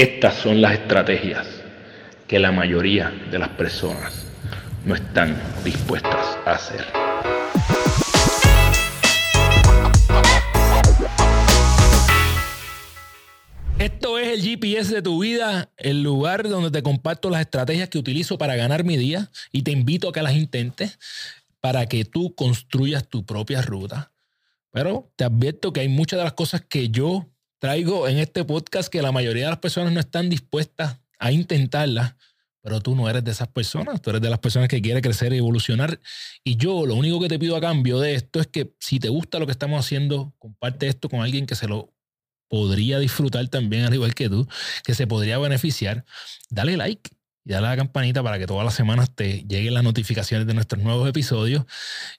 Estas son las estrategias que la mayoría de las personas no están dispuestas a hacer. Esto es el GPS de tu vida, el lugar donde te comparto las estrategias que utilizo para ganar mi día y te invito a que las intentes para que tú construyas tu propia ruta. Pero te advierto que hay muchas de las cosas que yo traigo en este podcast que la mayoría de las personas no están dispuestas a intentarlas, pero tú no eres de esas personas, tú eres de las personas que quieren crecer y evolucionar. Y yo lo único que te pido a cambio de esto es que si te gusta lo que estamos haciendo, comparte esto con alguien que se lo podría disfrutar también, al igual que tú, que se podría beneficiar, dale like y dale a la campanita para que todas las semanas te lleguen las notificaciones de nuestros nuevos episodios.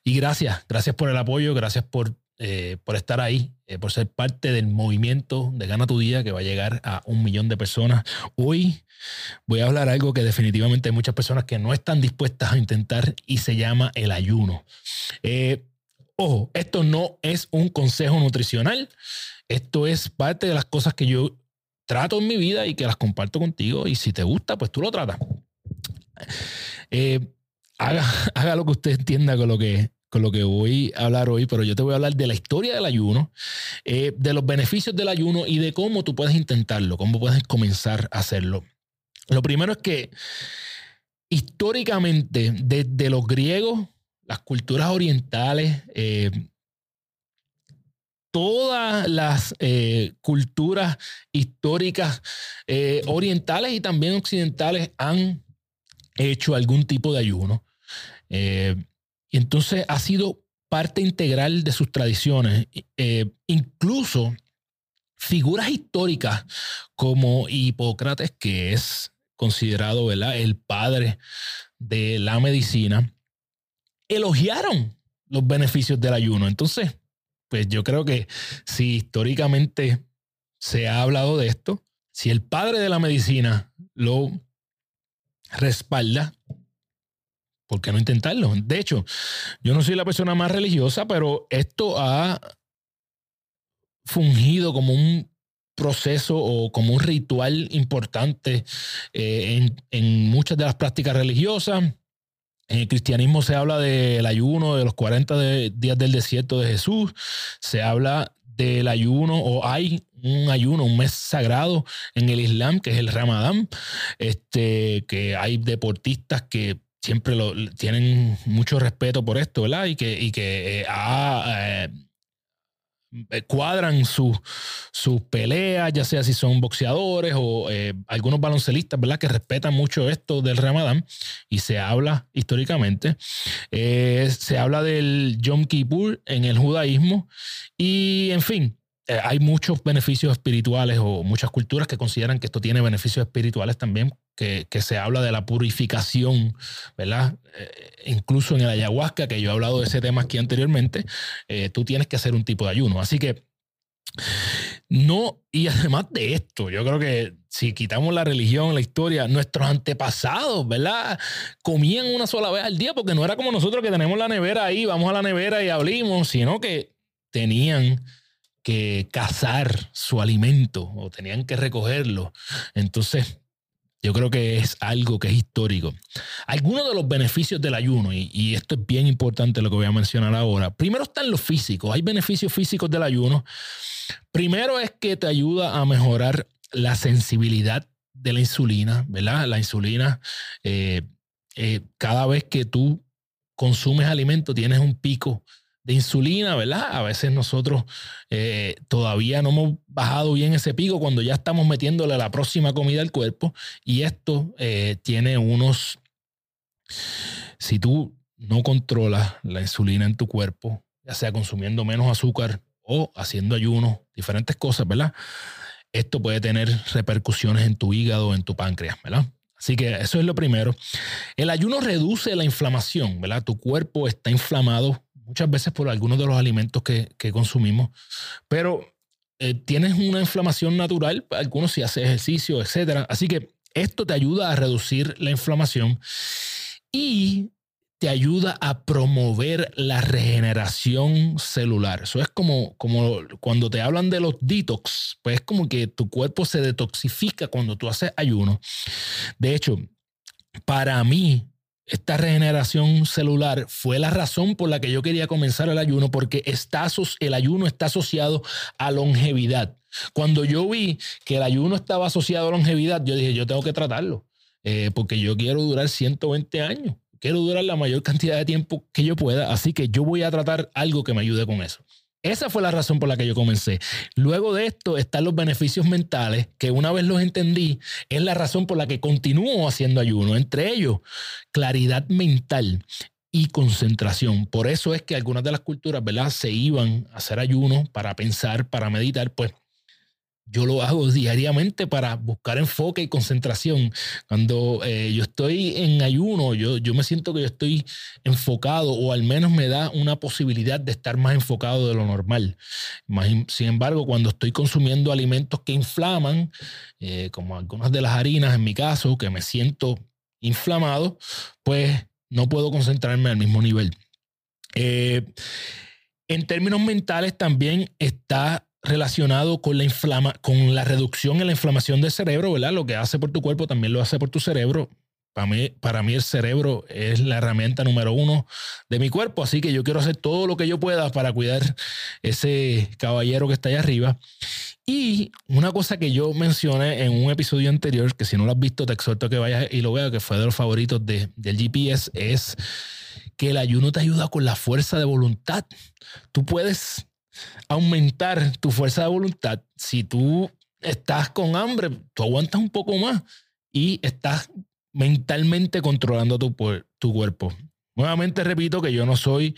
Y gracias, gracias por el apoyo, gracias por, eh, por estar ahí, eh, por ser parte del movimiento de Gana tu Día que va a llegar a un millón de personas. Hoy voy a hablar algo que definitivamente hay muchas personas que no están dispuestas a intentar y se llama el ayuno. Eh, ojo, esto no es un consejo nutricional. Esto es parte de las cosas que yo trato en mi vida y que las comparto contigo. Y si te gusta, pues tú lo tratas. Eh, haga, lo que usted entienda con lo que, con lo que voy a hablar hoy, pero yo te voy a hablar de la historia del ayuno, eh, de los beneficios del ayuno y de cómo tú puedes intentarlo, cómo puedes comenzar a hacerlo. Lo primero es que históricamente, desde los griegos, las culturas orientales, eh, todas las eh, culturas históricas orientales y también occidentales han hecho algún tipo de ayuno. Y entonces ha sido parte integral de sus tradiciones. incluso figuras históricas como Hipócrates, que es considerado el padre de la medicina, elogiaron los beneficios del ayuno. Entonces, pues yo creo que si históricamente se ha hablado de esto, si el padre de la medicina lo respalda, ¿por qué no intentarlo? De hecho, yo no soy la persona más religiosa, pero esto ha fungido como un proceso o como un ritual importante eh, en, en muchas de las prácticas religiosas en el cristianismo se habla del ayuno de los 40 días del desierto de Jesús, se habla del ayuno o hay un ayuno, un mes sagrado en el Islam que es el Ramadán, este, que hay deportistas que siempre lo, tienen mucho respeto por esto, ¿verdad? Y que, eh, ha... Eh, eh, cuadran sus peleas, ya sea si son boxeadores o algunos baloncelistas, ¿verdad? Que respetan mucho esto del Ramadán y se habla históricamente. Se habla del Yom Kippur en el judaísmo y, en fin, hay muchos beneficios espirituales o muchas culturas que consideran que esto tiene beneficios espirituales también que, se habla de la purificación, ¿verdad? Eh, incluso en el ayahuasca, que yo he hablado de ese tema aquí anteriormente, eh, tú tienes que hacer un tipo de ayuno. Así que no, y además de esto, yo creo que si quitamos la religión, la historia, nuestros antepasados, ¿verdad? Comían una sola vez al día porque no era como nosotros que tenemos la nevera ahí, vamos a la nevera y abrimos, sino que tenían que cazar su alimento o tenían que recogerlo. Entonces, yo creo que es algo que es histórico. Algunos de los beneficios del ayuno, y, esto es bien importante lo que voy a mencionar ahora, primero están los físicos. Hay beneficios físicos del ayuno. Primero es que te ayuda a mejorar la sensibilidad de la insulina, ¿verdad? La insulina, eh, eh, cada vez que tú consumes alimento, tienes un pico de insulina, ¿verdad? A veces nosotros eh, todavía no hemos bajado bien ese pico cuando ya estamos metiéndole la próxima comida al cuerpo y esto eh, tiene unos, si tú no controlas la insulina en tu cuerpo, ya sea consumiendo menos azúcar o haciendo ayuno, diferentes cosas, ¿verdad? Esto puede tener repercusiones en tu hígado, en tu páncreas, ¿verdad? Así que eso es lo primero. El ayuno reduce la inflamación, ¿verdad? Tu cuerpo está inflamado muchas veces por algunos de los alimentos que, consumimos, pero eh, tienes una inflamación natural, algunos si haces ejercicio, etc. Así que esto te ayuda a reducir la inflamación y te ayuda a promover la regeneración celular. Eso es como, como cuando te hablan de los detox, pues es como que tu cuerpo se detoxifica cuando tú haces ayuno. De hecho, para mí, esta regeneración celular fue la razón por la que yo quería comenzar el ayuno, porque está, el ayuno está asociado a longevidad. Cuando yo vi que el ayuno estaba asociado a longevidad, yo dije, yo tengo que tratarlo, eh, porque yo quiero durar 120 años quiero durar la mayor cantidad de tiempo que yo pueda, así que yo voy a tratar algo que me ayude con eso. Esa fue la razón por la que yo comencé. Luego de esto están los beneficios mentales, que una vez los entendí, es la razón por la que continúo haciendo ayuno. Entre ellos, claridad mental y concentración. Por eso es que algunas de las culturas, ¿verdad? Se iban a hacer ayuno para pensar, para meditar, pues yo lo hago diariamente para buscar enfoque y concentración. Cuando eh, yo estoy en ayuno, yo, yo me siento que yo estoy enfocado o al menos me da una posibilidad de estar más enfocado de lo normal. Sin embargo, cuando estoy consumiendo alimentos que inflaman, eh, como algunas de las harinas en mi caso, que me siento inflamado, pues no puedo concentrarme al mismo nivel. Eh, en términos mentales también está relacionado con la, inflama, con la reducción en la inflamación del cerebro, ¿verdad? Lo que hace por tu cuerpo también lo hace por tu cerebro. Para mí, para mí el cerebro es la herramienta número uno de mi cuerpo, así que yo quiero hacer todo lo que yo pueda para cuidar ese caballero que está ahí arriba. Y una cosa que yo mencioné en un episodio anterior, que si no lo has visto te exhorto a que vayas y lo veas, que fue de los favoritos de, del GPS, es que el ayuno te ayuda con la fuerza de voluntad. Tú puedes aumentar tu fuerza de voluntad. Si tú estás con hambre, tú aguantas un poco más y estás mentalmente controlando tu, tu cuerpo. Nuevamente repito que yo no soy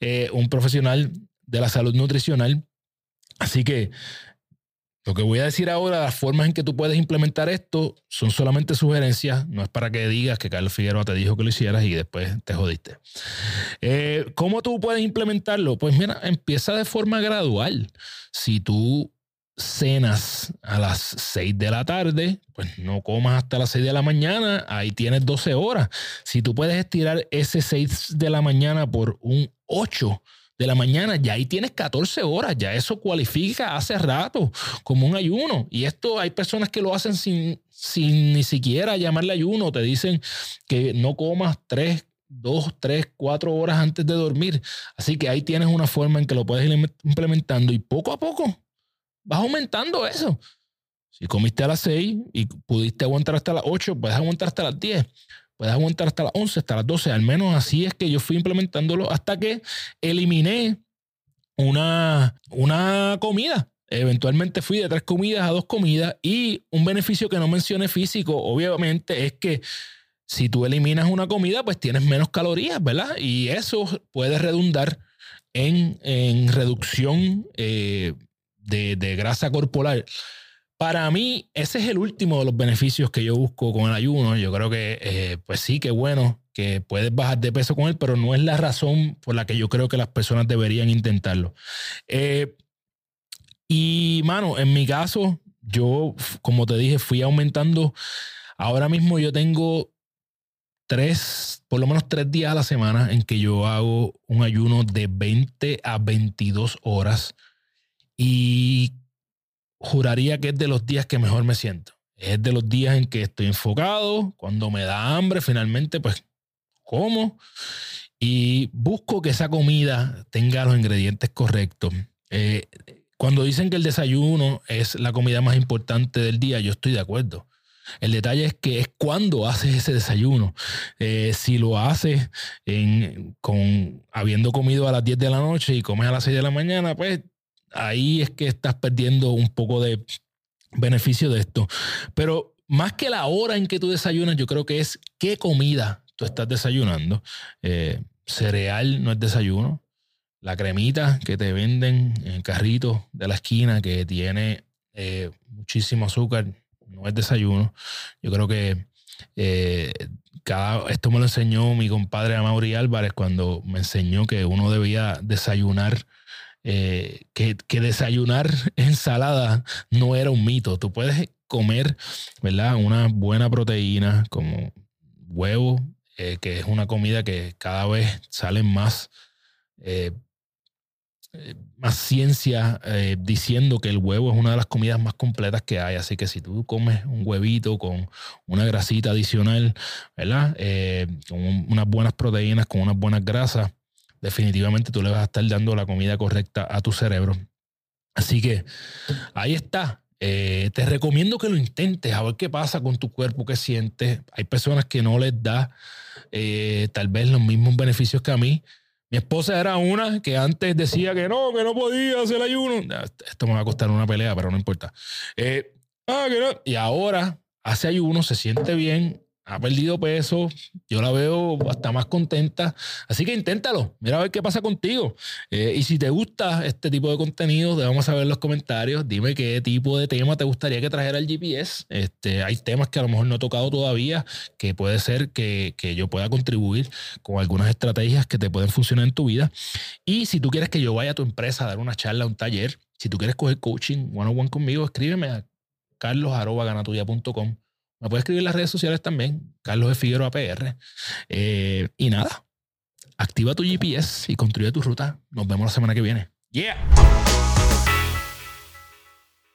eh, un profesional de la salud nutricional, así que lo que voy a decir ahora, las formas en que tú puedes implementar esto son solamente sugerencias, no es para que digas que Carlos Figueroa te dijo que lo hicieras y después te jodiste. Eh, ¿Cómo tú puedes implementarlo? Pues mira, empieza de forma gradual. Si tú cenas a las 6 de la tarde, pues no comas hasta las 6 de la mañana, ahí tienes 12 horas. Si tú puedes estirar ese 6 de la mañana por un 8, de la mañana, ya ahí tienes 14 horas, ya eso cualifica hace rato como un ayuno. Y esto hay personas que lo hacen sin, sin ni siquiera llamarle ayuno, te dicen que no comas 3, 2, 3, 4 horas antes de dormir. Así que ahí tienes una forma en que lo puedes ir implementando y poco a poco vas aumentando eso. Si comiste a las 6 y pudiste aguantar hasta las 8, puedes aguantar hasta las 10 puedes aguantar hasta las 11, hasta las 12. Al menos así es que yo fui implementándolo hasta que eliminé una, una comida. Eventualmente fui de tres comidas a dos comidas y un beneficio que no mencioné físico, obviamente, es que si tú eliminas una comida, pues tienes menos calorías, ¿verdad? Y eso puede redundar en, reducción eh, de, de grasa corporal. Para mí, ese es el último de los beneficios que yo busco con el ayuno. Yo creo que, eh, pues sí, que bueno, que puedes bajar de peso con él, pero no es la razón por la que yo creo que las personas deberían intentarlo. Eh, y, mano, en mi caso, yo, como te dije, fui aumentando. Ahora mismo yo tengo tres, por lo menos tres días a la semana en que yo hago un ayuno de 20 a 22 horas. Y juraría que es de los días que mejor me siento. Es de los días en que estoy enfocado, cuando me da hambre, finalmente pues como y busco que esa comida tenga los ingredientes correctos. Eh, cuando dicen que el desayuno es la comida más importante del día, yo estoy de acuerdo. El detalle es que es cuando haces ese desayuno. Eh, si lo haces con, habiendo comido a las 10 de la noche y comes a las 6 de la mañana, pues ahí es que estás perdiendo un poco de beneficio de esto. Pero más que la hora en que tú desayunas, yo creo que es qué comida tú estás desayunando. Eh, cereal no es desayuno. La cremita que te venden en el carrito de la esquina que tiene eh, muchísimo azúcar no es desayuno. Yo creo que eh, cada, esto me lo enseñó mi compadre Amaury Álvarez cuando me enseñó que uno debía desayunar eh, que, desayunar ensalada no era un mito. Tú puedes comer, ¿verdad? Una buena proteína como huevo, eh, que es una comida que cada vez salen más, eh, más ciencia diciendo que el huevo es una de las comidas más completas que hay. Así que si tú comes un huevito con una grasita adicional, ¿verdad? con unas buenas proteínas, con unas buenas grasas, definitivamente tú le vas a estar dando la comida correcta a tu cerebro. Así que ahí está. Eh, te recomiendo que lo intentes, a ver qué pasa con tu cuerpo, qué sientes. Hay personas que no les da eh, tal vez los mismos beneficios que a mí. Mi esposa era una que antes decía que no, que no podía hacer ayuno. Esto me va a costar una pelea, pero no importa. Eh, ah, que no. Y ahora hace ayuno, se siente bien, ha perdido peso, yo la veo hasta más contenta. Así que inténtalo, mira a ver qué pasa contigo. Eh, y si te gusta este tipo de contenido, vamos a ver en los comentarios. Dime qué tipo de tema te gustaría que trajera el GPS. Este, hay temas que a lo mejor no he tocado todavía, que puede ser que, que yo pueda contribuir con algunas estrategias que te pueden funcionar en tu vida. Y si tú quieres que yo vaya a tu empresa a dar una charla, un taller, si tú quieres coger coaching one on one conmigo, escríbeme a carlos.ganatuya.com me puedes escribir en las redes sociales también, Carlos de Figueroa PR. Eh, y nada, activa tu GPS y construye tu ruta. Nos vemos la semana que viene. Yeah.